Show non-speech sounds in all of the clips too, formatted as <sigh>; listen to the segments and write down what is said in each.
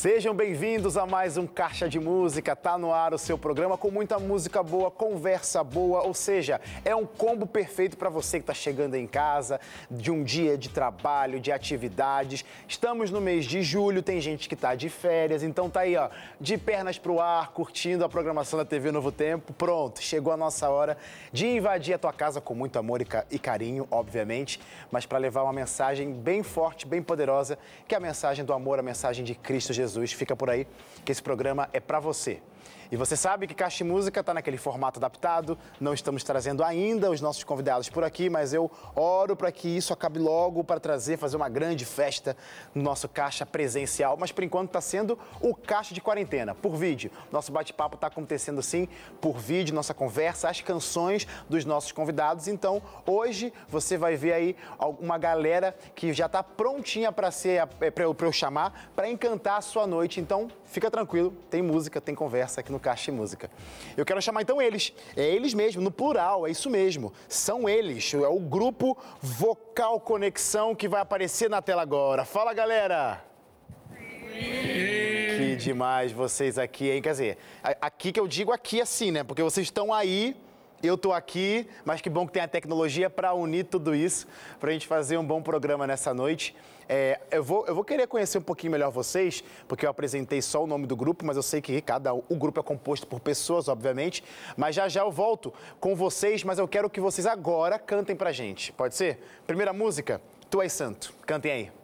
Sejam bem-vindos a mais um Caixa de Música. Tá no ar o seu programa com muita música boa, conversa boa, ou seja, é um combo perfeito para você que está chegando em casa, de um dia de trabalho, de atividades. Estamos no mês de julho, tem gente que está de férias, então tá aí, ó, de pernas pro ar, curtindo a programação da TV Novo Tempo. Pronto, chegou a nossa hora de invadir a tua casa com muito amor e carinho, obviamente, mas para levar uma mensagem bem forte, bem poderosa, que é a mensagem do amor, a mensagem de Cristo Jesus. Jesus. Fica por aí que esse programa é para você. E você sabe que Caixa Música está naquele formato adaptado, não estamos trazendo ainda os nossos convidados por aqui, mas eu oro para que isso acabe logo, para trazer, fazer uma grande festa no nosso Caixa presencial. Mas por enquanto está sendo o Caixa de Quarentena, por vídeo. Nosso bate-papo está acontecendo sim por vídeo, nossa conversa, as canções dos nossos convidados. Então hoje você vai ver aí uma galera que já está prontinha para ser para eu, eu chamar, para encantar a sua noite. Então fica tranquilo, tem música, tem conversa aqui no Caixa Música. Eu quero chamar então eles, é eles mesmo, no plural, é isso mesmo. São eles, é o grupo Vocal Conexão que vai aparecer na tela agora. Fala galera! Que demais vocês aqui, hein? Quer dizer, aqui que eu digo aqui assim, né? Porque vocês estão aí eu estou aqui, mas que bom que tem a tecnologia para unir tudo isso, para a gente fazer um bom programa nessa noite. É, eu, vou, eu vou querer conhecer um pouquinho melhor vocês, porque eu apresentei só o nome do grupo, mas eu sei que cada o grupo é composto por pessoas, obviamente. Mas já já eu volto com vocês, mas eu quero que vocês agora cantem para gente. Pode ser? Primeira música, Tu és Santo. Cantem aí.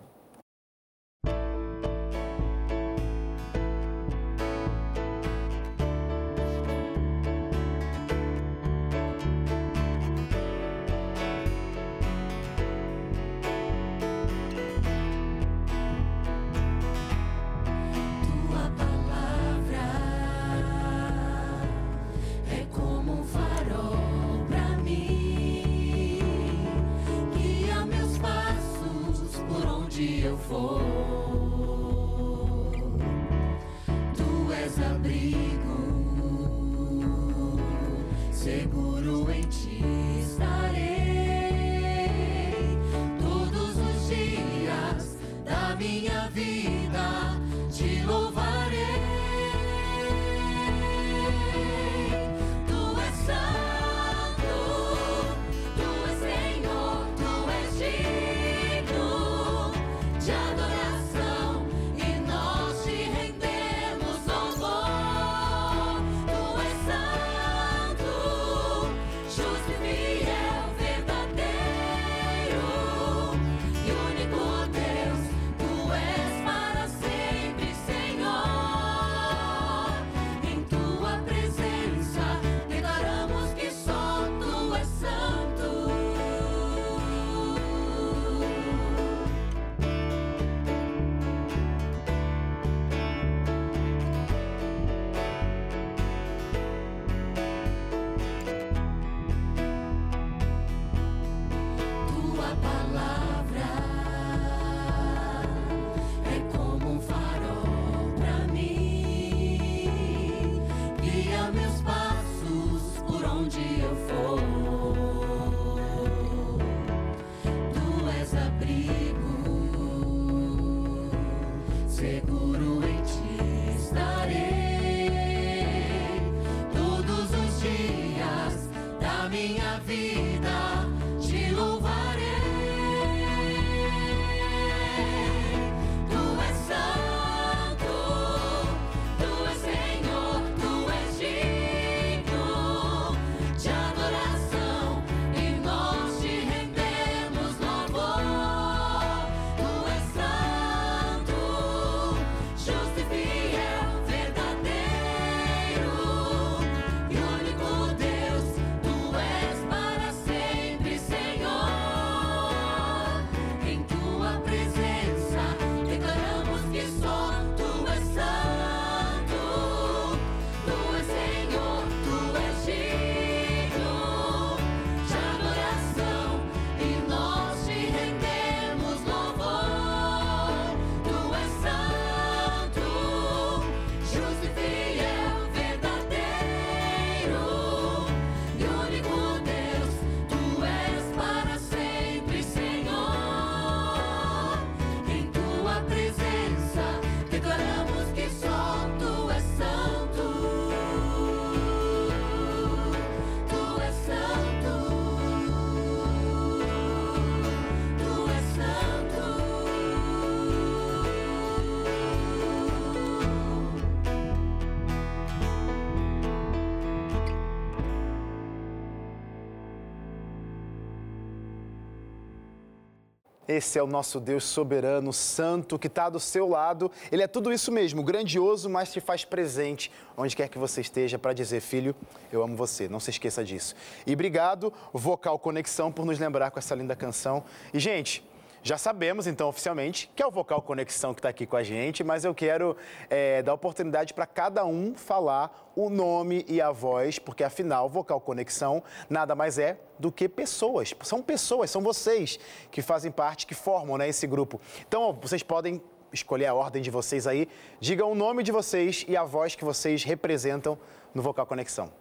Esse é o nosso Deus soberano, santo, que está do seu lado. Ele é tudo isso mesmo, grandioso, mas te faz presente onde quer que você esteja para dizer, filho, eu amo você. Não se esqueça disso. E obrigado, Vocal Conexão, por nos lembrar com essa linda canção. E, gente, já sabemos, então, oficialmente, que é o Vocal Conexão que está aqui com a gente, mas eu quero é, dar oportunidade para cada um falar o nome e a voz, porque afinal, Vocal Conexão nada mais é do que pessoas. São pessoas, são vocês que fazem parte, que formam né, esse grupo. Então, vocês podem escolher a ordem de vocês aí. Digam o nome de vocês e a voz que vocês representam no Vocal Conexão.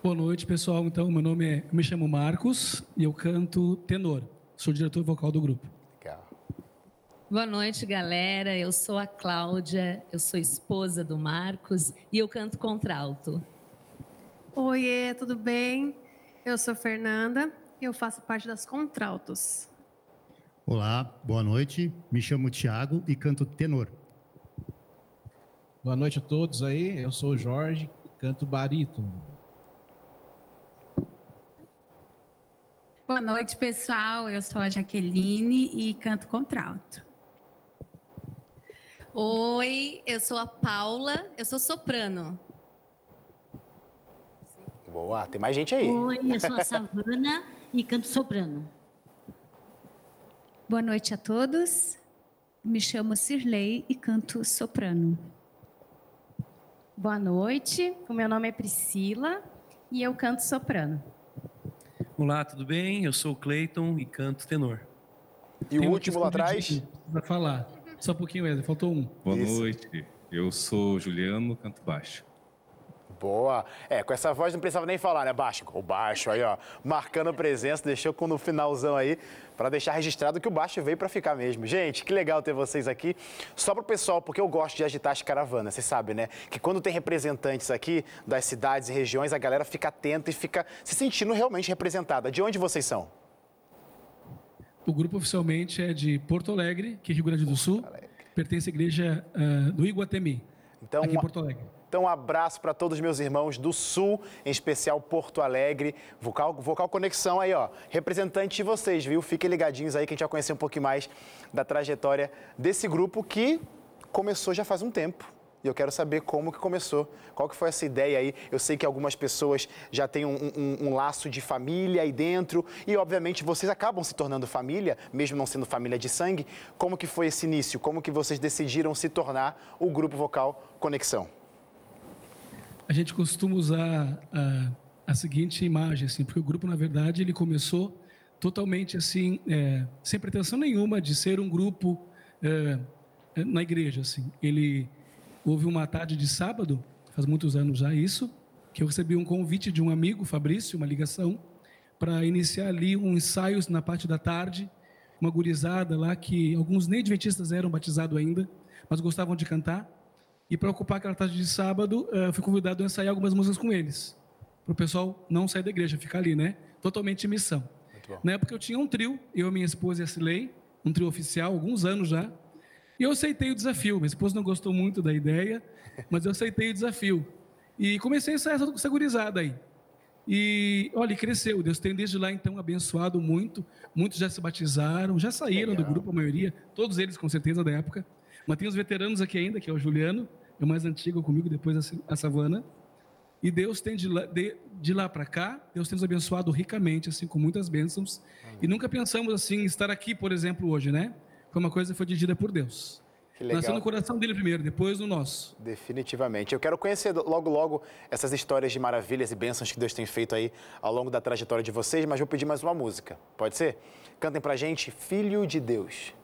Boa noite, pessoal. Então, meu nome é, me chamo Marcos e eu canto tenor. Sou diretor vocal do grupo. Legal. Boa noite, galera. Eu sou a Cláudia, eu sou esposa do Marcos e eu canto contralto. Oiê, tudo bem? Eu sou Fernanda e eu faço parte das contraltos. Olá, boa noite. Me chamo Tiago e canto tenor. Boa noite a todos aí. Eu sou o Jorge, canto barítono. Boa noite, pessoal. Eu sou a Jaqueline e canto contralto. Oi, eu sou a Paula, eu sou soprano. Boa, tem mais gente aí. Oi, eu sou a <laughs> Savana e canto soprano. Boa noite a todos. Me chamo Cirlei e canto soprano. Boa noite, o meu nome é Priscila e eu canto soprano. Olá, tudo bem? Eu sou o Cleiton e canto tenor. E Tem o último lá atrás? Para falar. Só um pouquinho, Wesley, faltou um. Boa Isso. noite. Eu sou Juliano, canto baixo. Boa. É, com essa voz não precisava nem falar, né? Baixo. O baixo aí, ó. Marcando presença, deixou com no finalzão aí, para deixar registrado que o baixo veio para ficar mesmo. Gente, que legal ter vocês aqui. Só pro pessoal, porque eu gosto de agitar as caravanas, você sabe, né? Que quando tem representantes aqui das cidades e regiões, a galera fica atenta e fica se sentindo realmente representada. De onde vocês são? O grupo oficialmente é de Porto Alegre, que é Rio Grande do Sul. Pertence à igreja uh, do Iguatemi, então, aqui em Porto Alegre. Então, um abraço para todos os meus irmãos do Sul, em especial Porto Alegre. Vocal, Vocal Conexão aí, ó. Representante de vocês, viu? Fiquem ligadinhos aí que a gente vai conhecer um pouquinho mais da trajetória desse grupo que começou já faz um tempo. E eu quero saber como que começou, qual que foi essa ideia aí. Eu sei que algumas pessoas já têm um, um, um, laço de família aí dentro e, obviamente, vocês acabam se tornando família, mesmo não sendo família de sangue. Como que foi esse início? Como que vocês decidiram se tornar o Grupo Vocal Conexão? A gente costuma usar a, a, seguinte imagem, assim, porque o grupo, na verdade, ele começou totalmente assim, é, sem pretensão nenhuma de ser um grupo é, é, na igreja, assim. Ele houve uma tarde de sábado, faz muitos anos já isso, que eu recebi um convite de um amigo, Fabrício, uma ligação, para iniciar ali um ensaios na parte da tarde, uma gurizada lá que alguns nem adventistas eram batizados ainda, mas gostavam de cantar. E para ocupar aquela tarde de sábado, uh, fui convidado a ensaiar algumas músicas com eles. Para o pessoal não sair da igreja, ficar ali, né? Totalmente em missão. Na época eu tinha um trio, eu, minha esposa e a Silei, um trio oficial, alguns anos já. E eu aceitei o desafio. Minha esposa não gostou muito da ideia, <laughs> mas eu aceitei o desafio. E comecei a ensaiar essa gurizada aí. E, olha, cresceu. Deus tem desde lá, então, abençoado muito. Muitos já se batizaram, já saíram Legal. do grupo, a maioria. Todos eles, com certeza, da época. Mas tem os veteranos aqui ainda, que é o Juliano, é o mais antigo comigo, depois a Savana. E Deus tem de lá, de, de lá para cá, Deus tem nos abençoado ricamente, assim, com muitas bênçãos. Amém. E nunca pensamos assim, estar aqui, por exemplo, hoje, né? Foi uma coisa que foi dirigida por Deus. Que legal. Nasceu no coração dele primeiro, depois no nosso. Definitivamente. Eu quero conhecer logo, logo essas histórias de maravilhas e bênçãos que Deus tem feito aí ao longo da trajetória de vocês, mas vou pedir mais uma música. Pode ser? Cantem pra gente, Filho de Deus.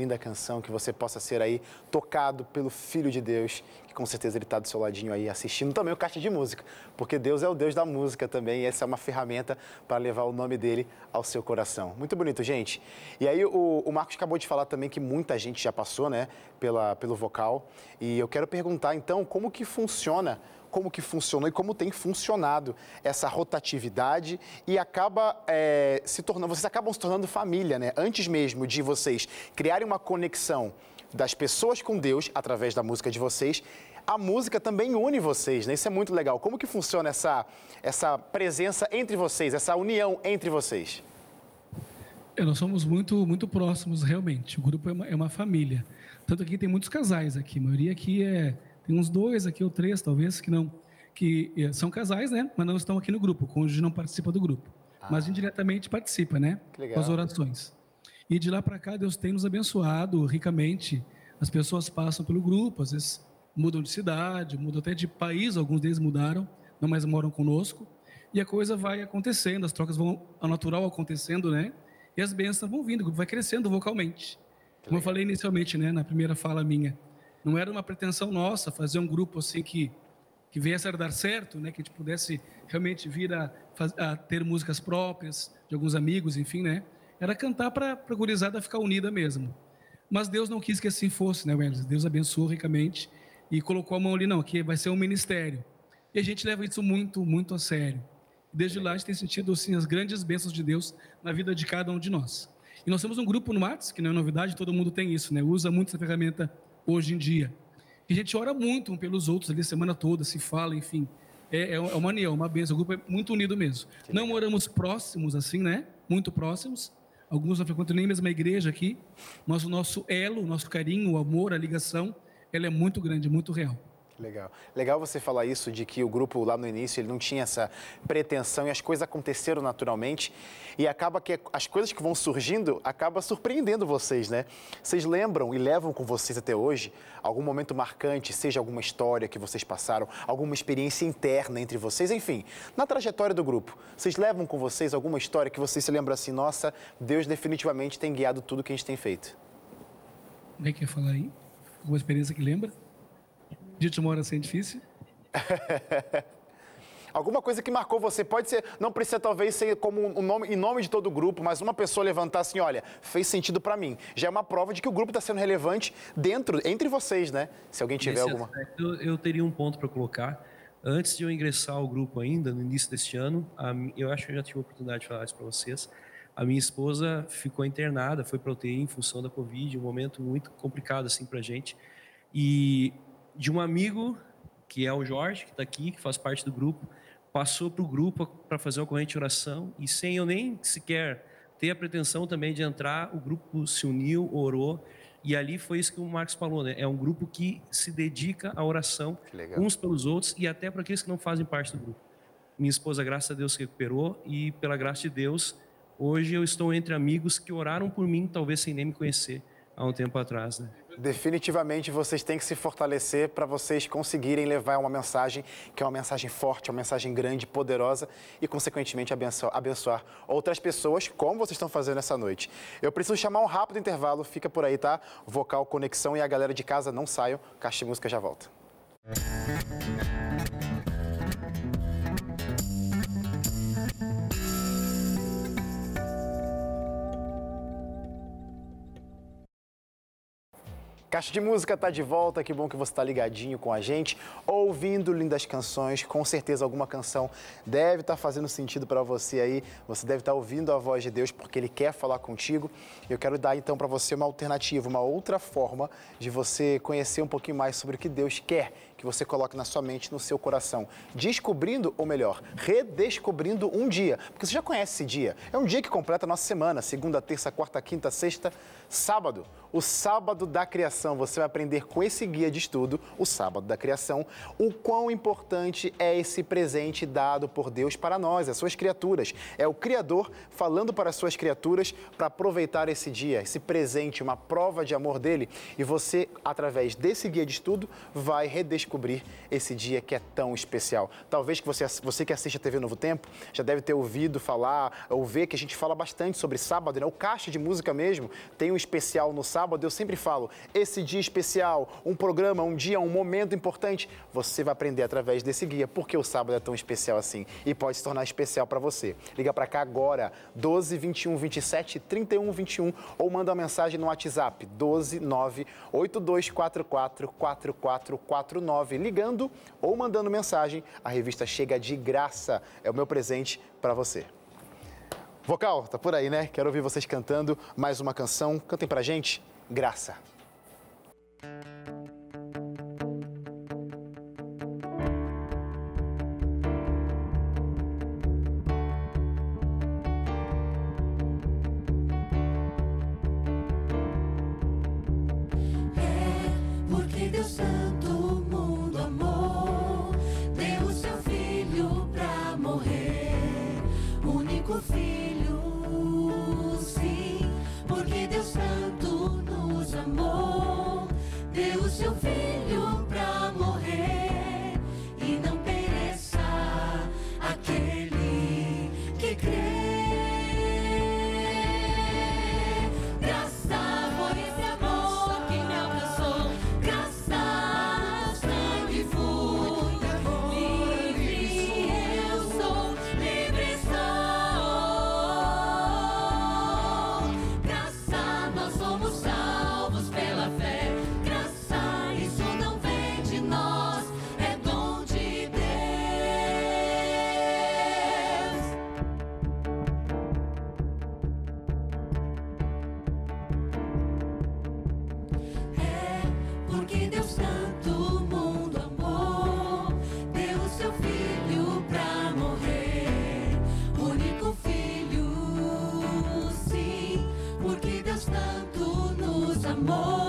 Linda canção, que você possa ser aí tocado pelo Filho de Deus, que com certeza ele está do seu ladinho aí assistindo também o Caixa de Música, porque Deus é o Deus da música também e essa é uma ferramenta para levar o nome dele ao seu coração. Muito bonito, gente. E aí o, o Marcos acabou de falar também que muita gente já passou, né, pela, pelo vocal e eu quero perguntar então como que funciona como que funcionou e como tem funcionado essa rotatividade e acaba é, se tornando, vocês acabam se tornando família, né? Antes mesmo de vocês criarem uma conexão das pessoas com Deus através da música de vocês, a música também une vocês, né? Isso é muito legal. Como que funciona essa, essa presença entre vocês, essa união entre vocês? É, nós somos muito, muito próximos, realmente. O grupo é uma, é uma família. Tanto que tem muitos casais aqui. A maioria aqui é. Tem uns dois aqui ou três, talvez, que não. Que é, são casais, né? Mas não estão aqui no grupo. O cônjuge não participa do grupo. Mas indiretamente participa, né? Com as orações. E de lá para cá, Deus tem nos abençoado ricamente. As pessoas passam pelo grupo, às vezes mudam de cidade, mudam até de país, alguns deles mudaram, não mais moram conosco. E a coisa vai acontecendo, as trocas vão ao natural acontecendo, né? E as bênçãos vão vindo, o grupo vai crescendo vocalmente. Como eu falei inicialmente, né, na primeira fala minha, não era uma pretensão nossa fazer um grupo assim que que viesse a dar certo, né, que a gente pudesse realmente vir a, a ter músicas próprias de alguns amigos, enfim, né? Era cantar para a gurizada ficar unida mesmo. Mas Deus não quis que assim fosse, né, Welles? Deus abençoou ricamente e colocou a mão ali, não, que vai ser um ministério. E a gente leva isso muito, muito a sério. Desde lá a gente tem sentido assim, as grandes bênçãos de Deus na vida de cada um de nós. E nós temos um grupo no WhatsApp, que não é novidade, todo mundo tem isso, né? Usa muito essa ferramenta hoje em dia. E a gente ora muito um pelos outros ali a semana toda, se fala, enfim. É, é uma união, uma bênção. O grupo é muito unido mesmo. Não moramos próximos assim, né? Muito próximos, Alguns não frequentam nem a mesma igreja aqui, mas o nosso elo, o nosso carinho, o amor, a ligação, ela é muito grande, muito real. Legal. Legal você falar isso de que o grupo lá no início ele não tinha essa pretensão e as coisas aconteceram naturalmente e acaba que as coisas que vão surgindo acaba surpreendendo vocês, né? Vocês lembram e levam com vocês até hoje algum momento marcante, seja alguma história que vocês passaram, alguma experiência interna entre vocês, enfim, na trajetória do grupo. Vocês levam com vocês alguma história que vocês se lembram assim, nossa, Deus definitivamente tem guiado tudo que a gente tem feito. Alguém quer falar aí? Alguma experiência que lembra? De uma hora assim é difícil? <laughs> Alguma coisa que marcou você, pode ser, não precisa talvez ser como um nome, em nome de todo o grupo, mas uma pessoa levantar assim, olha, fez sentido para mim. Já é uma prova de que o grupo está sendo relevante dentro, entre vocês, né? Se alguém tiver Nesse alguma. aspecto, eu, eu teria um ponto para colocar. Antes de eu ingressar ao grupo ainda, no início deste ano, a eu acho que eu já tive a oportunidade de falar isso para vocês. A minha esposa ficou internada, foi para UTI em função da Covid, um momento muito complicado assim para a gente. E de um amigo, que é o Jorge, que está aqui, que faz parte do grupo, passou para o grupo para fazer uma corrente de oração e sem eu nem sequer ter a pretensão também de entrar, o grupo se uniu, orou e ali foi isso que o Marcos falou, né? É um grupo que se dedica à oração uns pelos outros e até para aqueles que não fazem parte do grupo. Minha esposa, graças a Deus, se recuperou e pela graça de Deus, hoje eu estou entre amigos que oraram por mim, talvez sem nem me conhecer há um tempo atrás, né? Definitivamente vocês têm que se fortalecer para vocês conseguirem levar uma mensagem que é uma mensagem forte, uma mensagem grande, poderosa e, consequentemente, abençoar, abençoar outras pessoas, como vocês estão fazendo essa noite. Eu preciso chamar um rápido intervalo, fica por aí, tá? Vocal Conexão e a galera de casa não saiam, Caixa de Música já volta. Caixa de Música tá de volta, que bom que você está ligadinho com a gente, ouvindo lindas canções. Com certeza alguma canção deve estar fazendo sentido para você aí. Você deve estar ouvindo a voz de Deus porque Ele quer falar contigo. Eu quero dar então para você uma alternativa, uma outra forma de você conhecer um pouquinho mais sobre o que Deus quer que você coloque na sua mente, no seu coração. Descobrindo, ou melhor, redescobrindo um dia. Porque você já conhece esse dia. É um dia que completa a nossa semana, segunda, terça, quarta, quinta, sexta, sábado. O sábado da criação. Você vai aprender com esse guia de estudo, o sábado da criação, o quão importante é esse presente dado por Deus para nós, as suas criaturas. É o Criador falando para as suas criaturas para aproveitar esse dia, esse presente, uma prova de amor dele. E você, através desse guia de estudo, vai redescobrir esse dia que é tão especial. Talvez que você, você que assiste a TV Novo Tempo já deve ter ouvido falar ou ver que a gente fala bastante sobre sábado, né? O caixa de música mesmo tem um especial no sábado. Eu sempre falo, esse dia especial, um programa, um dia, um momento importante, você vai aprender através desse guia porque o sábado é tão especial assim e pode se tornar especial para você. Liga para cá agora, 12 21 27 31 21 ou manda uma mensagem no WhatsApp 12 9 8244 4449 ligando ou mandando mensagem. A revista chega de graça. É o meu presente para você. Vocal, tá por aí, né? Quero ouvir vocês cantando mais uma canção. Cantem pra gente. Graça. Amou,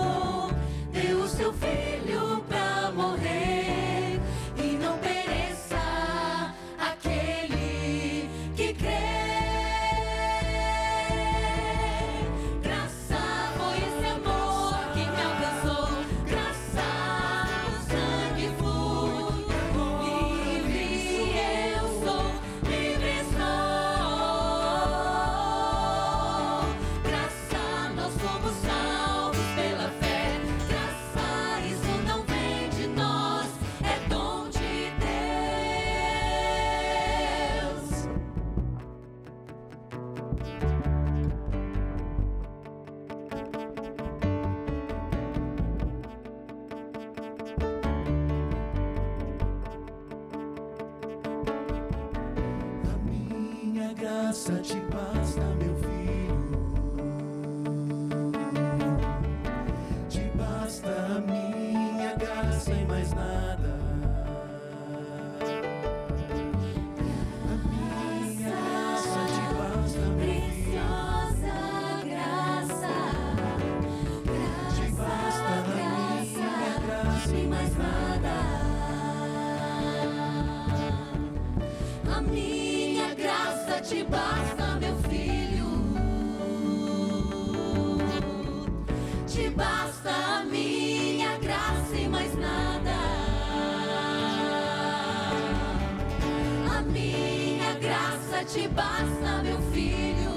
te basta, meu filho.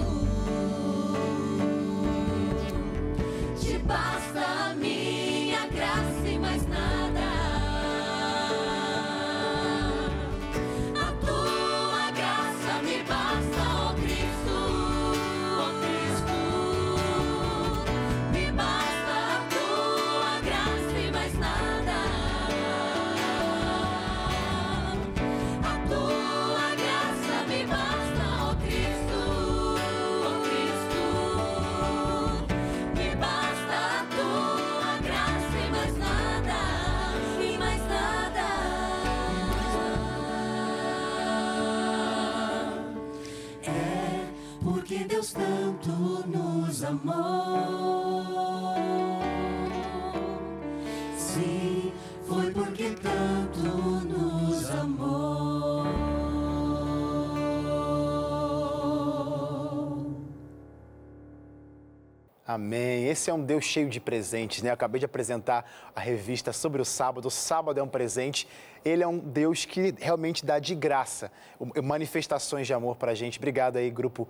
Amou. Sim, foi porque tanto nos amou. Amém. Esse é um Deus cheio de presentes, né? Eu acabei de apresentar a revista sobre o sábado. O sábado é um presente. Ele é um Deus que realmente dá de graça manifestações de amor para a gente. Obrigado aí, grupo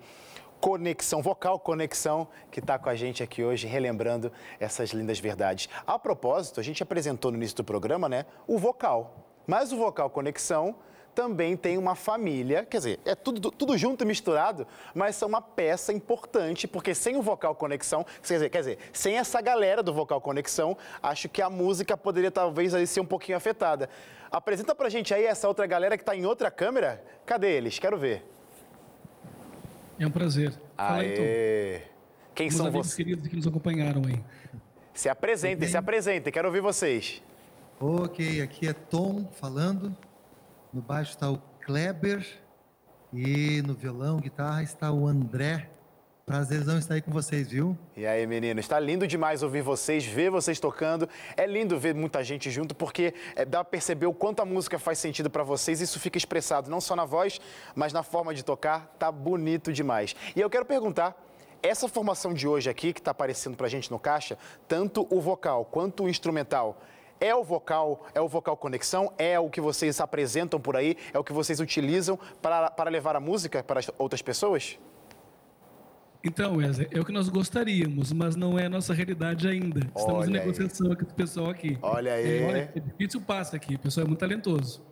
Conexão Vocal Conexão, que está com a gente aqui hoje, relembrando essas lindas verdades. A propósito, a gente apresentou no início do programa, né, o vocal. Mas o Vocal Conexão também tem uma família, quer dizer, é tudo, tudo junto e misturado, mas são uma peça importante, porque sem o Vocal Conexão, quer dizer, quer dizer, sem essa galera do Vocal Conexão, acho que a música poderia talvez aí ser um pouquinho afetada. Apresenta pra gente aí essa outra galera que está em outra câmera. Cadê eles? Quero ver. É um prazer. Fala aí, Tom. Aê! Quem Meus são vocês? queridos que nos acompanharam aí. Se apresentem, se apresentem, quero ouvir vocês. Ok, aqui é Tom falando. No baixo está o Kleber. E no violão, guitarra, está o André. Prazerzão estar aí com vocês, viu? E aí, meninos, está lindo demais ouvir vocês, ver vocês tocando. É lindo ver muita gente junto, porque é, dá para perceber o quanto a música faz sentido para vocês. Isso fica expressado não só na voz, mas na forma de tocar. Tá bonito demais. E eu quero perguntar. Essa formação de hoje aqui, que está aparecendo para a gente no caixa, tanto o vocal quanto o instrumental, é o vocal, é o vocal conexão, é o que vocês apresentam por aí, é o que vocês utilizam para, para levar a música para as outras pessoas? Então, Wesley, é o que nós gostaríamos, mas não é a nossa realidade ainda. Estamos Olha em aí. negociação aqui com o pessoal aqui. Olha aí. É, olha, é difícil passa aqui, o pessoal é muito talentoso.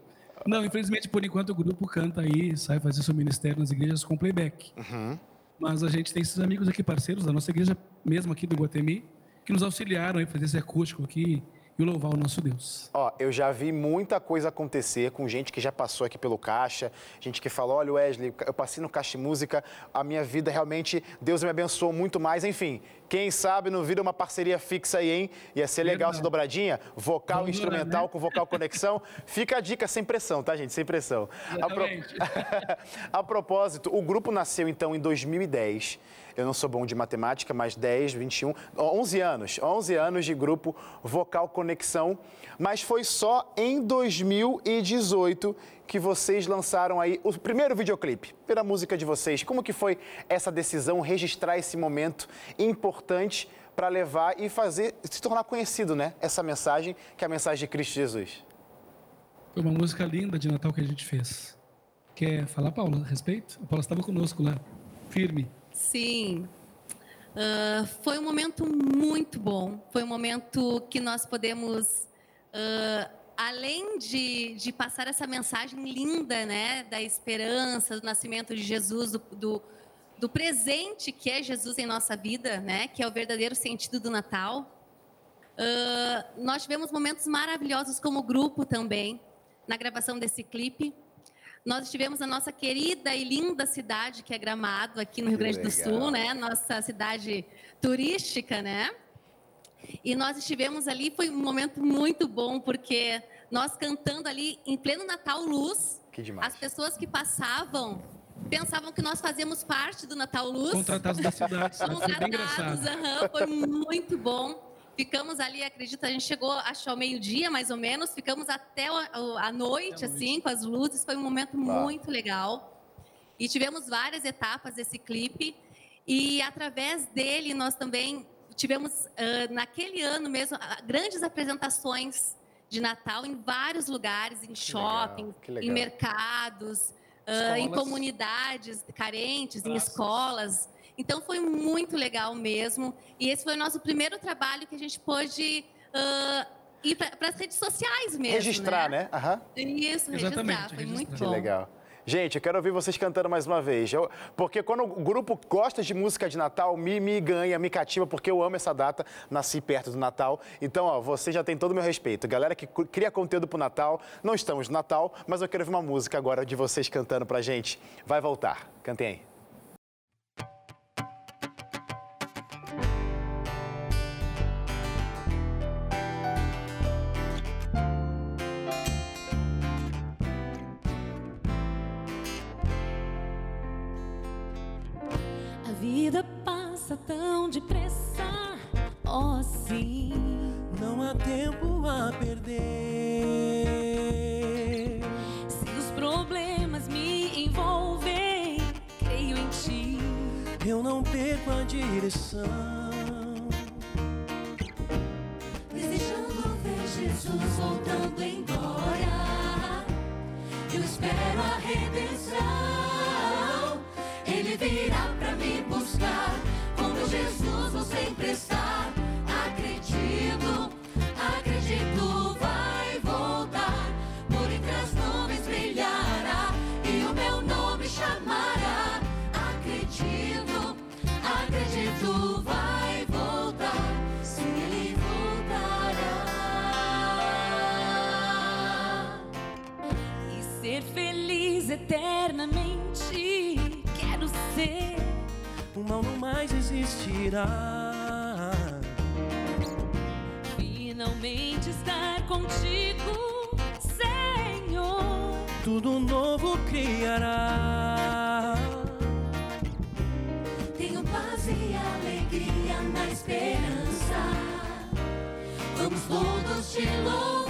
Não, infelizmente, por enquanto, o grupo canta aí, sai fazer seu ministério nas igrejas com playback. Uhum. Mas a gente tem esses amigos aqui, parceiros da nossa igreja, mesmo aqui do Guatemi, que nos auxiliaram a fazer esse acústico aqui e louvar o nosso Deus. Ó, eu já vi muita coisa acontecer com gente que já passou aqui pelo Caixa, gente que falou, olha Wesley, eu passei no Caixa de Música, a minha vida realmente, Deus me abençoou muito mais, enfim. Quem sabe não vira uma parceria fixa aí, hein? Ia ser legal essa dobradinha, vocal Vamos instrumental né? com vocal conexão. Fica a dica sem pressão, tá gente? Sem pressão. A, pro- <laughs> a propósito, o grupo nasceu então em 2010. Eu não sou bom de matemática, mas 10, 21, 11 anos, 11 anos de grupo Vocal Conexão, mas foi só em 2018 que vocês lançaram aí o primeiro videoclipe pela música de vocês. Como que foi essa decisão, registrar esse momento importante para levar e fazer se tornar conhecido, né? Essa mensagem que é a mensagem de Cristo Jesus. Foi uma música linda de Natal que a gente fez. Quer falar, Paula, a respeito? A Paula estava conosco lá, firme. Sim. Ah, foi um momento muito bom. Foi um momento que nós podemos, ah, além de, de passar essa mensagem linda, né, da esperança, do nascimento de Jesus, do, do, do presente que é Jesus em nossa vida, né, que é o verdadeiro sentido do Natal. Ah, nós tivemos momentos maravilhosos como grupo também, na gravação desse clipe. Nós estivemos na nossa querida e linda cidade, que é Gramado, aqui no Rio Grande do. Sul, né? Nossa cidade turística, né? E nós estivemos ali, foi um momento muito bom, porque nós cantando ali em pleno Natal Luz, Que demais. as pessoas que passavam pensavam que nós fazíamos parte do Natal Luz. Contratados da cidade? Foi bem Contratados, engraçado. aham, foi muito bom. Ficamos ali, acredito, a gente chegou, acho, ao meio-dia, mais ou menos. Ficamos até a noite, assim, com as luzes. Foi um momento muito legal. E tivemos várias etapas desse clipe. E através dele, nós também tivemos, ah, naquele ano mesmo, ah, grandes apresentações de Natal em vários lugares, em shopping, em mercados, ah, em comunidades carentes, em Praças. escolas. Então foi muito legal mesmo. E esse foi o nosso primeiro trabalho que a gente pôde ah, ir para as redes sociais mesmo. registrar, né? Aham. Isso, registrar. Foi muito Que bom. legal. Gente, eu quero ouvir vocês cantando mais uma vez. Eu- porque quando o grupo gosta de música de Natal, me, me ganha, me cativa, porque eu amo essa data, nasci perto do Natal. Então, ó, você já tem todo o meu respeito. Galera que cria conteúdo pro Natal, não estamos no Natal, mas eu quero ouvir uma música agora de vocês cantando pra gente. Vai voltar. Cantem aí. Direção. Desejando ver Jesus voltando embora. Eu espero a redenção. Ele virá pra me buscar. Com meu Jesus O mal não mais existirá. Finalmente estar contigo, Senhor. Tudo novo criará. Tenho paz e alegria na esperança. Vamos todos te louvar.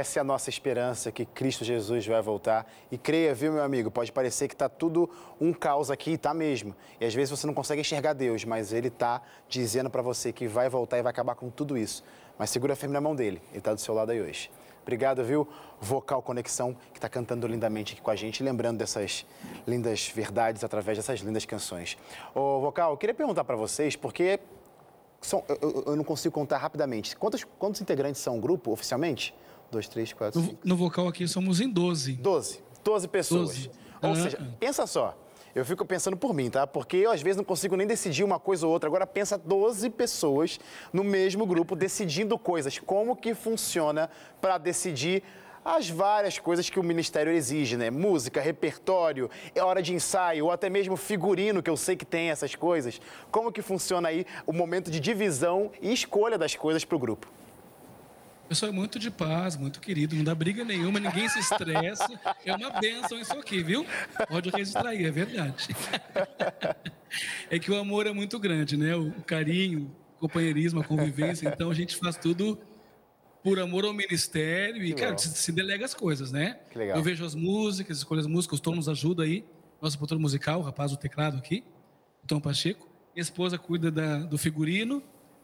Essa é a nossa esperança, que Cristo Jesus vai voltar. E creia, viu, meu amigo? Pode parecer que está tudo um caos aqui, tá mesmo. E às vezes você não consegue enxergar Deus, mas Ele está dizendo para você que vai voltar e vai acabar com tudo isso. Mas segura firme na mão dele, Ele está do seu lado aí hoje. Obrigado, viu? Vocal Conexão, que está cantando lindamente aqui com a gente, lembrando dessas lindas verdades através dessas lindas canções. Ô, Vocal, eu queria perguntar para vocês, porque são, eu, eu- eu não consigo contar rapidamente. Quantos, quantos integrantes são o grupo oficialmente? Dois, três, quatro, cinco. No vocal aqui somos em 12. 12. 12 pessoas. 12. Ou Ah, seja, ah. pensa só. Eu fico pensando por mim, tá? Porque eu às vezes não consigo nem decidir uma coisa ou outra. Agora pensa 12 pessoas no mesmo grupo decidindo coisas. Como que funciona para decidir as várias coisas que o ministério exige, né? Música, repertório, é hora de ensaio, ou até mesmo figurino, que eu sei que tem essas coisas. Como que funciona aí o momento de divisão e escolha das coisas para o grupo? O pessoal é muito de paz, muito querido, não dá briga nenhuma, ninguém se estressa. É uma benção isso aqui, viu? Pode registrar aí, é verdade. É que o amor é muito grande, né? O carinho, o companheirismo, a convivência. Então a gente faz tudo por amor ao ministério e, cara, se, se delega as coisas, né? Que legal. Eu vejo as músicas, escolho as músicas, o Tom nos ajuda aí. Nosso produtor musical, o rapaz do teclado aqui, o Tom Pacheco. Minha esposa cuida da- do figurino.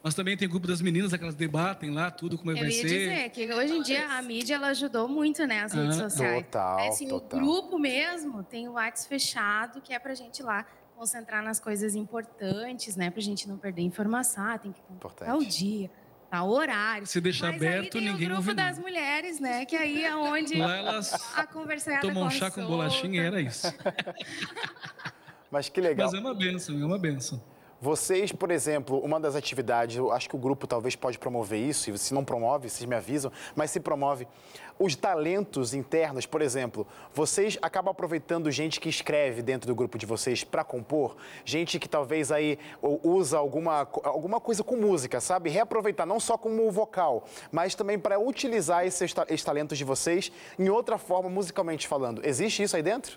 Mas também tem grupo das meninas, aquelas debatem lá tudo como é que Eu vai ia ser. dizer que hoje em dia a mídia ela ajudou muito, né, as redes Ah, sociais. total, Aí, assim, total. O grupo mesmo tem o WhatsApp fechado, que é pra gente lá concentrar nas coisas importantes, né, pra gente não perder informação, ah, tem que comprar o dia, tá, o horário. Se deixar Mas aí aberto, tem ninguém o grupo ouve nada. das mulheres, né, que aí é onde Lá elas a conversa Tomam um chá com bolachinha era isso. <laughs> Mas que legal. Mas é uma benção, é uma benção. Vocês, por exemplo, uma das atividades, eu acho que o grupo talvez pode promover isso, e se não promove, vocês me avisam, mas se promove, os talentos internos, por exemplo, vocês acabam aproveitando gente que escreve dentro do grupo de vocês para compor, gente que talvez aí usa alguma, alguma coisa com música, sabe? Reaproveitar não só como vocal, mas também para utilizar esses, esses talentos de vocês em outra forma, musicalmente falando. Existe isso aí dentro?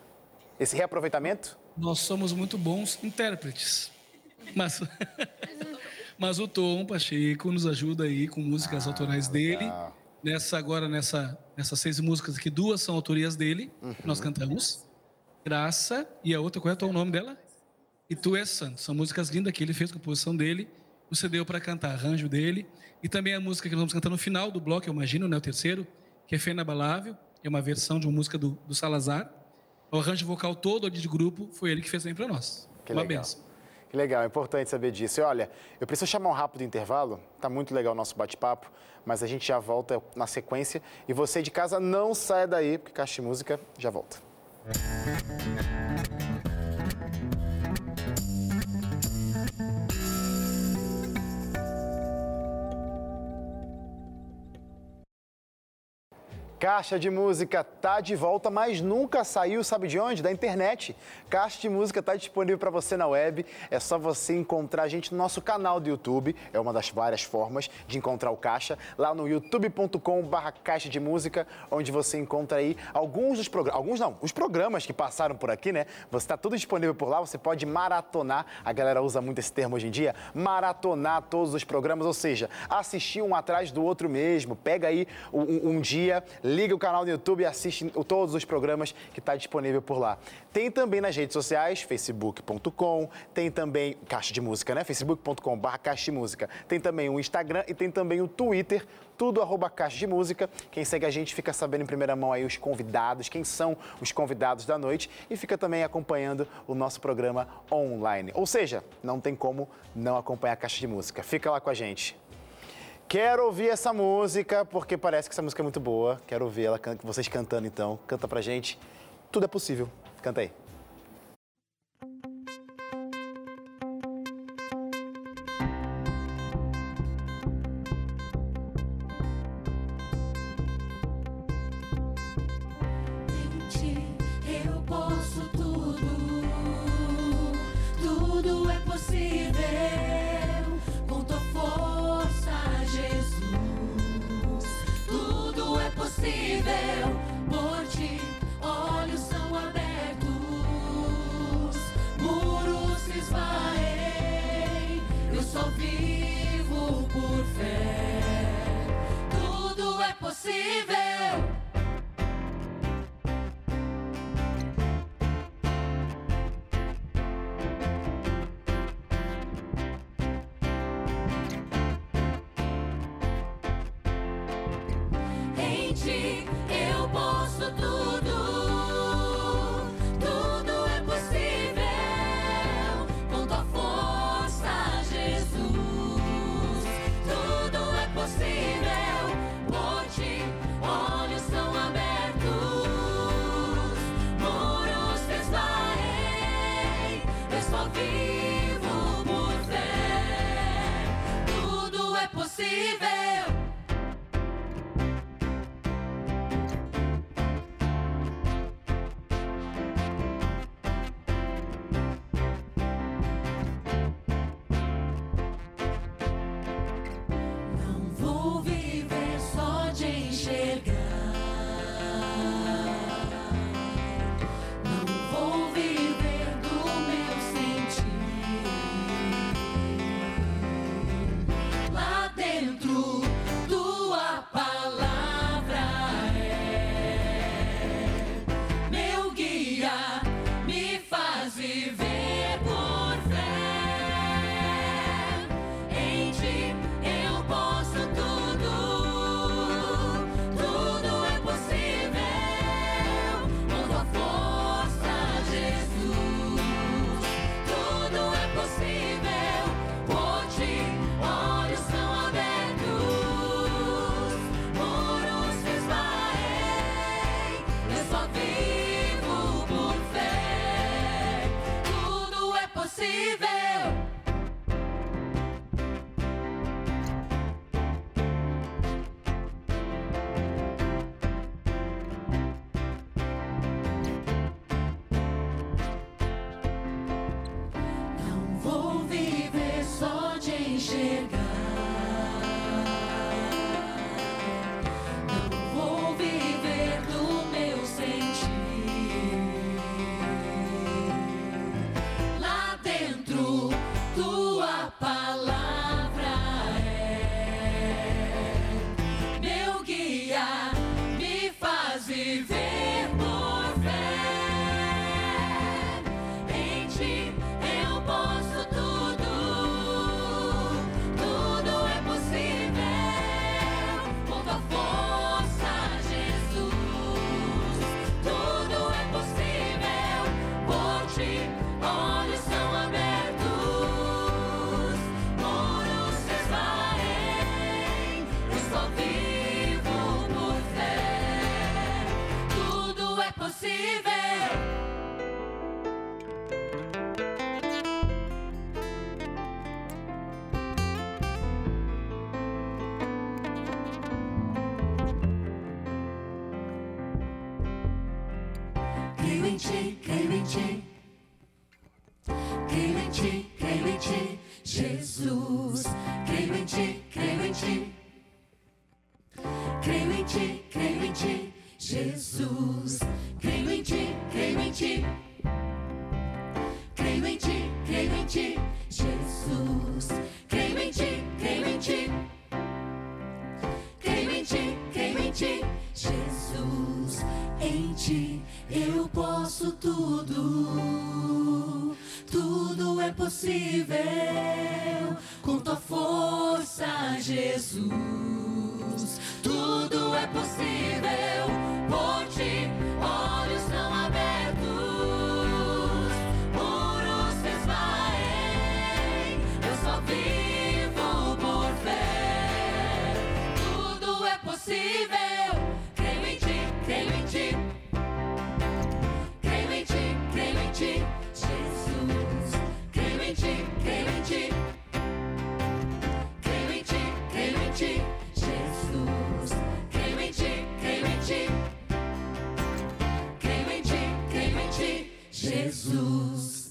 Esse reaproveitamento? Nós somos muito bons intérpretes. Mas, <laughs> mas o Tom Pacheco nos ajuda aí com músicas autorais dele. Nessa agora nessa nessas seis músicas aqui, duas são autorias dele, que nós cantamos. Graça e a outra qual é o nome dela? E tu és santo. São músicas lindas que ele fez composição dele. O CD para cantar, arranjo dele. E também a música que nós vamos cantar no final do bloco, eu imagino, né, o terceiro, que é Fé Inabalável, é uma versão de uma música do, do Salazar. O arranjo vocal todo ali de grupo foi ele que fez também para nós. Que uma legal. benção. Que legal, é importante saber disso. E olha, eu preciso chamar um rápido intervalo, tá muito legal o nosso bate-papo, mas a gente já volta na sequência. E você de casa não saia daí, porque Caixa de Música já volta. Caixa de Música tá de volta, mas nunca saiu, sabe de onde? Da internet. Caixa de Música tá disponível para você na web. É só você encontrar a gente no nosso canal do YouTube. É uma das várias formas de encontrar o Caixa. Lá no youtube.com/barra Caixa de Música, onde você encontra aí alguns dos programas. Alguns não, os programas que passaram por aqui, né? Você tá tudo disponível por lá. Você pode maratonar. A galera usa muito esse termo hoje em dia. Maratonar todos os programas, ou seja, assistir um atrás do outro mesmo. Pega aí um, um dia, liga o canal no YouTube e assiste todos os programas que está disponível por lá. Tem também nas redes sociais, facebook.com, tem também Caixa de Música, né? facebook.com barra Caixa de Música. Tem também o Instagram e tem também o Twitter, tudo arroba Caixa de Música. Quem segue a gente fica sabendo em primeira mão aí os convidados, quem são os convidados da noite e fica também acompanhando o nosso programa online. Ou seja, não tem como não acompanhar a Caixa de Música. Fica lá com a gente. Quero ouvir essa música, porque parece que essa música é muito boa. Quero ouvir ela, vocês cantando então. Canta pra gente. Tudo é possível. Canta aí. tudo é possível. Jesus.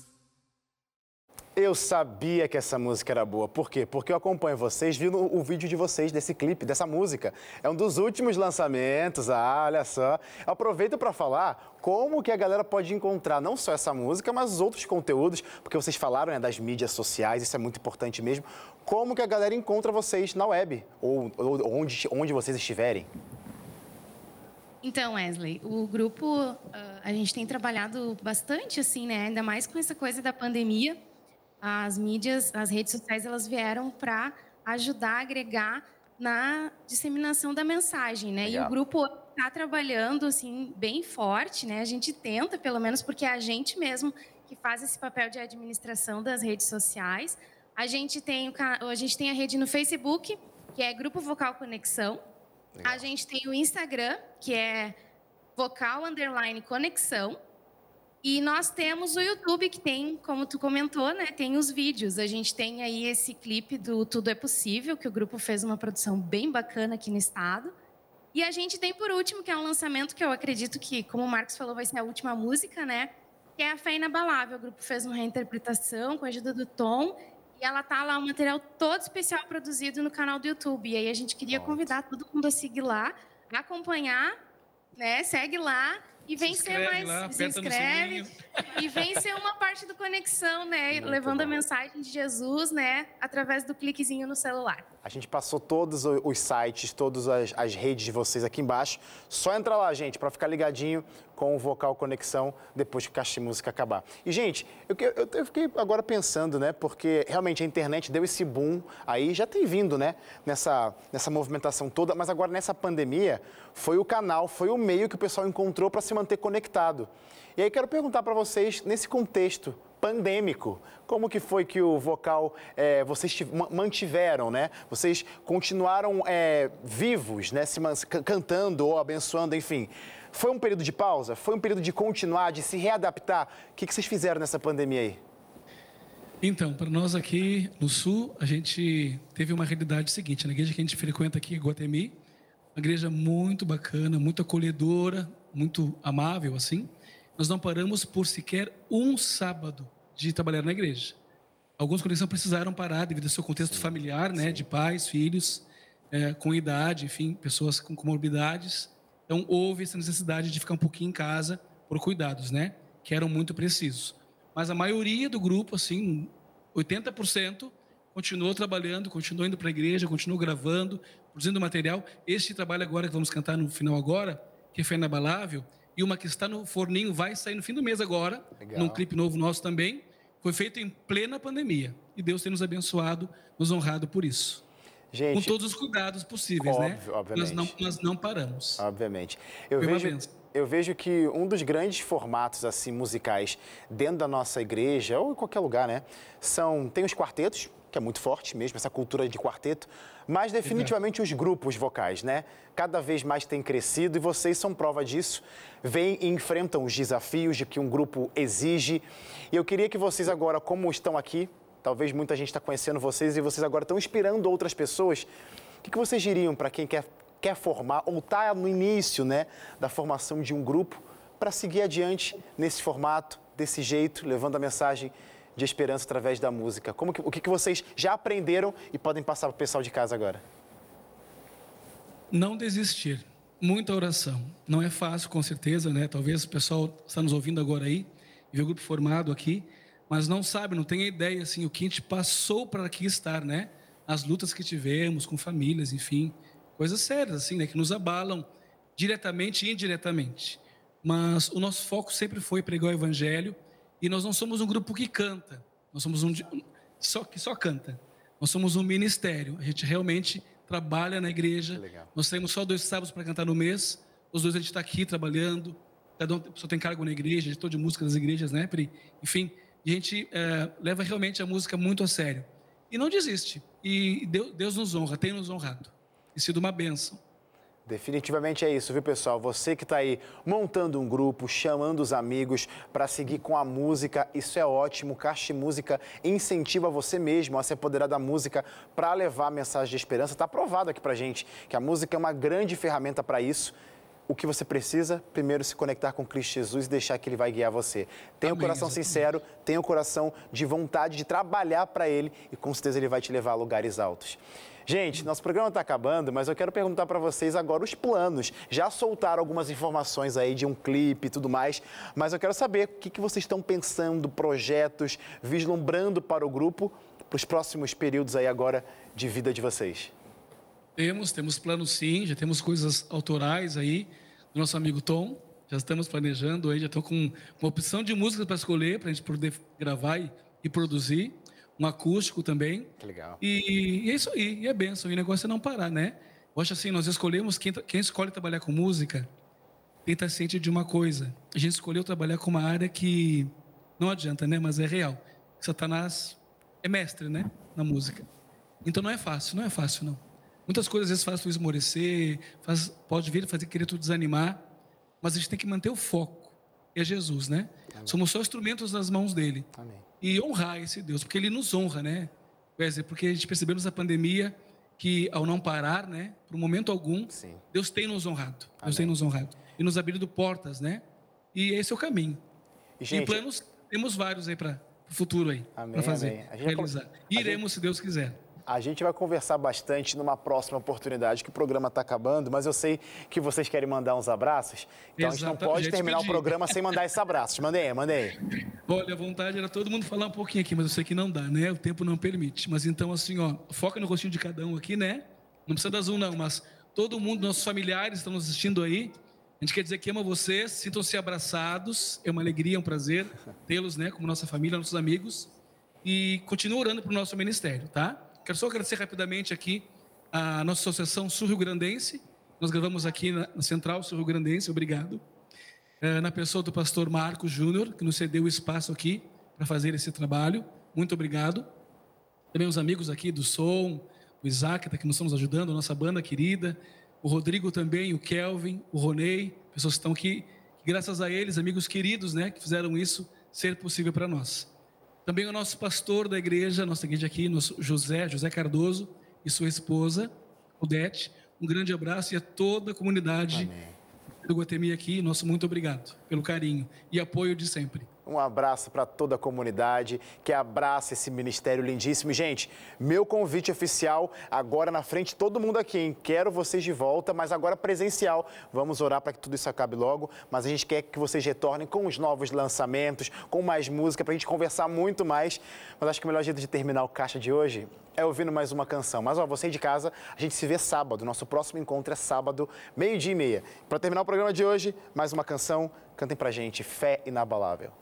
Eu sabia que essa música era boa. Por quê? Porque eu acompanho vocês, vi o vídeo de vocês desse clipe, dessa música. É um dos últimos lançamentos. Ah, olha só. Aproveito para falar como que a galera pode encontrar não só essa música, mas os outros conteúdos, porque vocês falaram né, das mídias sociais, isso é muito importante mesmo. Como que a galera encontra vocês na web ou, ou onde, onde vocês estiverem? Então, Wesley, o grupo ah, a gente tem trabalhado bastante assim, né? Ainda mais com essa coisa da pandemia, as mídias, as redes sociais, elas vieram para ajudar a agregar na disseminação da mensagem, né? Legal. E o grupo está trabalhando assim bem forte, né? A gente tenta, pelo menos, porque é a gente mesmo que faz esse papel de administração das redes sociais. A gente tem, o, a gente tem a rede no Facebook, que é Grupo Vocal Conexão, a gente tem o Instagram, que é Vocal Underline Conexão. E nós temos o YouTube, que tem, como tu comentou, né? Tem os vídeos. A gente tem aí esse clipe do Tudo é Possível, que o grupo fez uma produção bem bacana aqui no estado. E a gente tem, por último, que é um lançamento que eu acredito que, como o Marcos falou, vai ser a última música, né? Que é a Fé Inabalável. O grupo fez uma reinterpretação com a ajuda do Tom. E ela tá lá, um material todo especial produzido no canal do YouTube. E aí a gente queria convidar todo mundo a seguir lá, acompanhar, né? Segue lá e vem ser inscreve mais. lá, se inscreve. E vem ser uma parte do Conexão, né? Muito Levando a bom. mensagem de Jesus, né? Através do cliquezinho no celular. A gente passou todos os sites, todas as, as redes de vocês aqui embaixo. Só entrar lá, gente, para ficar ligadinho com o Vocal Conexão depois que o Caixa de Música acabar. E, gente, eu, eu, eu fiquei agora pensando, né? Porque realmente a internet deu esse boom aí, já tem vindo, né? Nessa, nessa movimentação toda, mas agora nessa pandemia foi o canal, foi o meio que o pessoal encontrou para se manter conectado. E aí quero perguntar para vocês, nesse contexto pandêmico, como que foi que o vocal eh, vocês tiv- ma- mantiveram, né? Vocês continuaram eh, vivos, né? Se cantando ou abençoando, enfim. Foi um período de pausa? Foi um período de continuar, de se readaptar? O que, que vocês fizeram nessa pandemia aí? Então, para nós aqui no Sul, a gente teve uma realidade seguinte. Na igreja que a gente frequenta aqui, Guatemi, uma igreja muito bacana, muito acolhedora, muito amável, assim. Nós não paramos por sequer um sábado de trabalhar na igreja. Alguns conexão precisaram parar devido ao seu contexto familiar, né, de pais, filhos, eh, com idade, enfim, pessoas com comorbidades. Então houve essa necessidade de ficar um pouquinho em casa por cuidados, né, que eram muito precisos. Mas a maioria do grupo, assim, 80%, continuou trabalhando, continuou indo para a igreja, continuou gravando, produzindo material. Este trabalho agora que vamos cantar no final agora, que foi inabalável, e uma que está no forninho vai sair no fim do mês agora, Legal. num clipe novo nosso também, foi feito em plena pandemia. E Deus tem nos abençoado, nos honrado por isso. Gente, Com todos os cuidados possíveis, né? Óbvio, obviamente. Mas não, mas não paramos. Obviamente. Eu Foi vejo, eu vejo que um dos grandes formatos assim musicais dentro da nossa igreja ou em qualquer lugar, né, são tem os quartetos, que é muito forte mesmo essa cultura de quarteto, mas definitivamente os grupos vocais, né? Cada vez mais tem crescido e vocês são prova disso. Vêm e enfrentam os desafios de que um grupo exige. E eu queria que vocês agora, como estão aqui, talvez muita gente está conhecendo vocês e vocês agora estão inspirando outras pessoas. O que, que vocês diriam para quem quer, quer formar ou está no início né, da formação de um grupo para seguir adiante nesse formato, desse jeito, levando a mensagem de esperança através da música? Como que, o que, que vocês já aprenderam e podem passar para o pessoal de casa agora? Não desistir. Muita oração. Não é fácil, com certeza, né? Talvez o pessoal está nos ouvindo agora aí, vê o grupo formado aqui, mas não sabe, não tem ideia, assim, o que a gente passou para aqui estar, né? As lutas que tivemos com famílias, enfim, coisas sérias, assim, né? Que nos abalam diretamente e indiretamente. Mas o nosso foco sempre foi pregar o evangelho, e nós não somos um grupo que canta, nós somos um só que só canta. Nós somos um ministério. A gente realmente trabalha na igreja. Nós temos só dois sábados para cantar no mês. Os dois a gente está aqui trabalhando. Cada um só tem cargo na igreja, editor de música das igrejas, né, Pri? Enfim, a gente eh, leva realmente a música muito a sério. E não desiste. E Deus, Deus nos honra, tem nos honrado. E sido uma bênção. Definitivamente é isso, viu, pessoal? Você que está aí montando um grupo, chamando os amigos para seguir com a música, isso é ótimo. Caixa Música incentiva você mesmo a se apoderar da música para levar a mensagem de esperança. Está provado aqui para gente que a música é uma grande ferramenta para isso. O que você precisa, primeiro, se conectar com Cristo Jesus e deixar que Ele vai guiar você. Tenha o Amém, coração exatamente. sincero, tenha o coração de vontade de trabalhar para Ele e com certeza Ele vai te levar a lugares altos. Gente, nosso programa está acabando, mas eu quero perguntar para vocês agora os planos. Já soltaram algumas informações aí de um clipe e tudo mais, mas eu quero saber o que, que vocês estão pensando, projetos, vislumbrando para o grupo, para os próximos períodos aí agora de vida de vocês. Temos, temos planos sim, já temos coisas autorais aí do nosso amigo Tom. Já estamos planejando aí, já estou com uma opção de músicas para escolher, para a gente poder gravar e, e produzir. Um acústico também. Que legal. E, e é isso aí, e é benção. E o negócio é não parar, né? Eu acho assim, nós escolhemos, quem, quem escolhe trabalhar com música, tem que estar ciente de uma coisa. A gente escolheu trabalhar com uma área que não adianta, né? Mas é real. Satanás é mestre, né? Na música. Então não é fácil, não é fácil, não. Muitas coisas às vezes faz tu esmorecer, faz, pode vir fazer querer tu desanimar, mas a gente tem que manter o foco. É Jesus, né? Somos só instrumentos nas mãos dele. Amém. E honrar esse Deus, porque ele nos honra, né? Wesley, porque a gente percebeu nessa pandemia que ao não parar, né, por um momento algum, Deus tem nos honrado. Deus tem nos honrado e nos abrido portas, né? E esse é o caminho. E, E, gente- planos temos vários aí para o futuro aí, Amém, para fazer, amém. A gente- realizar. a Iremos se Deus quiser. A gente vai conversar bastante numa próxima oportunidade, que o programa está acabando, mas eu sei que vocês querem mandar uns abraços. Então a gente não pode terminar o pedi. programa sem mandar esses abraços. Mandei mandei. Olha, a vontade era todo mundo falar um pouquinho aqui, mas eu sei que não dá, né? O tempo não permite. Mas então, assim, ó, foca no rostinho de cada um aqui, né? Não precisa dar zoom, não, mas todo mundo, nossos familiares estão nos assistindo aí. A gente quer dizer que ama vocês, sintam-se abraçados. É uma alegria, é um prazer tê-los, né? Como nossa família, nossos amigos. E continua orando para o nosso ministério, tá? Quero só agradecer rapidamente aqui a nossa associação Sul Rio Grandense. Nós gravamos aqui na Central Sul Rio Grandense, obrigado. Eh, na pessoa do pastor Marcos Júnior, que nos cedeu o espaço aqui para fazer esse trabalho. Muito obrigado. Também os amigos aqui do som, o Isaac, que está aqui nos estamos ajudando, a nossa banda querida, o Rodrigo também, o Kelvin, o Ronei, pessoas que estão aqui, que graças a eles, amigos queridos, né, que fizeram isso ser possível para nós. Também o nosso pastor da igreja, nossa igreja aqui, nosso José, José Cardoso, e sua esposa, Odete. Um grande abraço e a toda a comunidade do Guatemi aqui, nosso muito obrigado pelo carinho e apoio de sempre. Um abraço para toda a comunidade que abraça esse ministério lindíssimo. Gente, meu convite oficial agora na frente, todo mundo aqui, hein? Quero vocês de volta, mas agora presencial. Vamos orar para que tudo isso acabe logo, mas a gente quer que vocês retornem com os novos lançamentos, com mais música, para a gente conversar muito mais. Mas acho que o melhor jeito de terminar o caixa de hoje é ouvindo mais uma canção. Mas, ó, você de casa, a gente se vê sábado. Nosso próximo encontro é sábado, meio-dia e meia. Para terminar o programa de hoje, mais uma canção. Cantem pra gente, Fé Inabalável.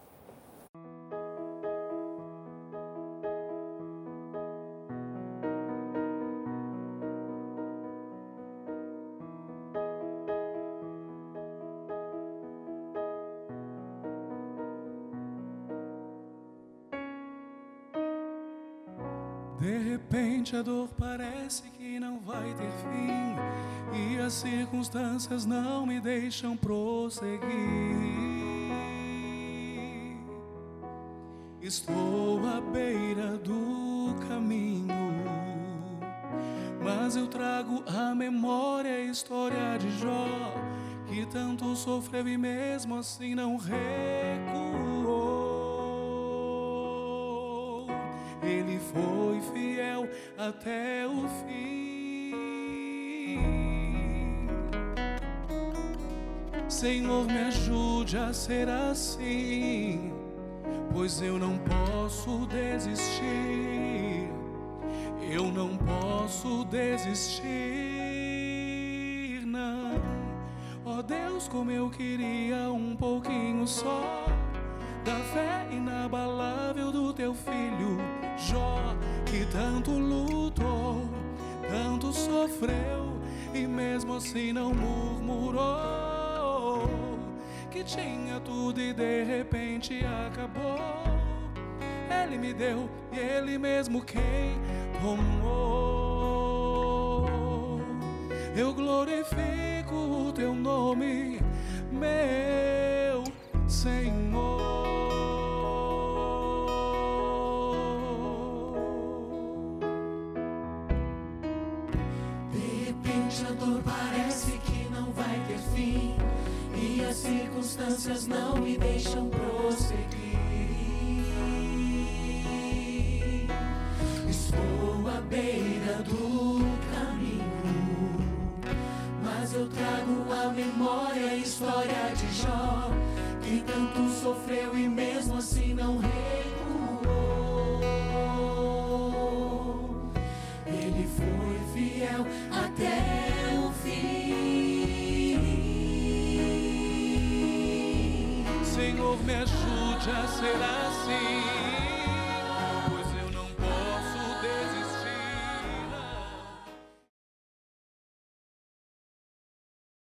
A dor parece que não vai ter fim e as circunstâncias não me deixam prosseguir. Estou à beira do caminho, mas eu trago à memória a história de Jó, que tanto sofreu e mesmo assim não recuou. Foi fiel até o fim. Senhor, me ajude a ser assim, pois eu não posso desistir. Eu não posso desistir, não. Ó Deus, como eu queria um pouquinho só da fé inabalável do teu filho Jó, que tanto lutou, tanto sofreu e mesmo assim não murmurou. Que tinha tudo e de repente acabou. Ele me deu e ele mesmo quem tomou. Eu glorifico o teu nome, meu Senhor. Circunstâncias não me deixam prosseguir. Fim. Senhor, me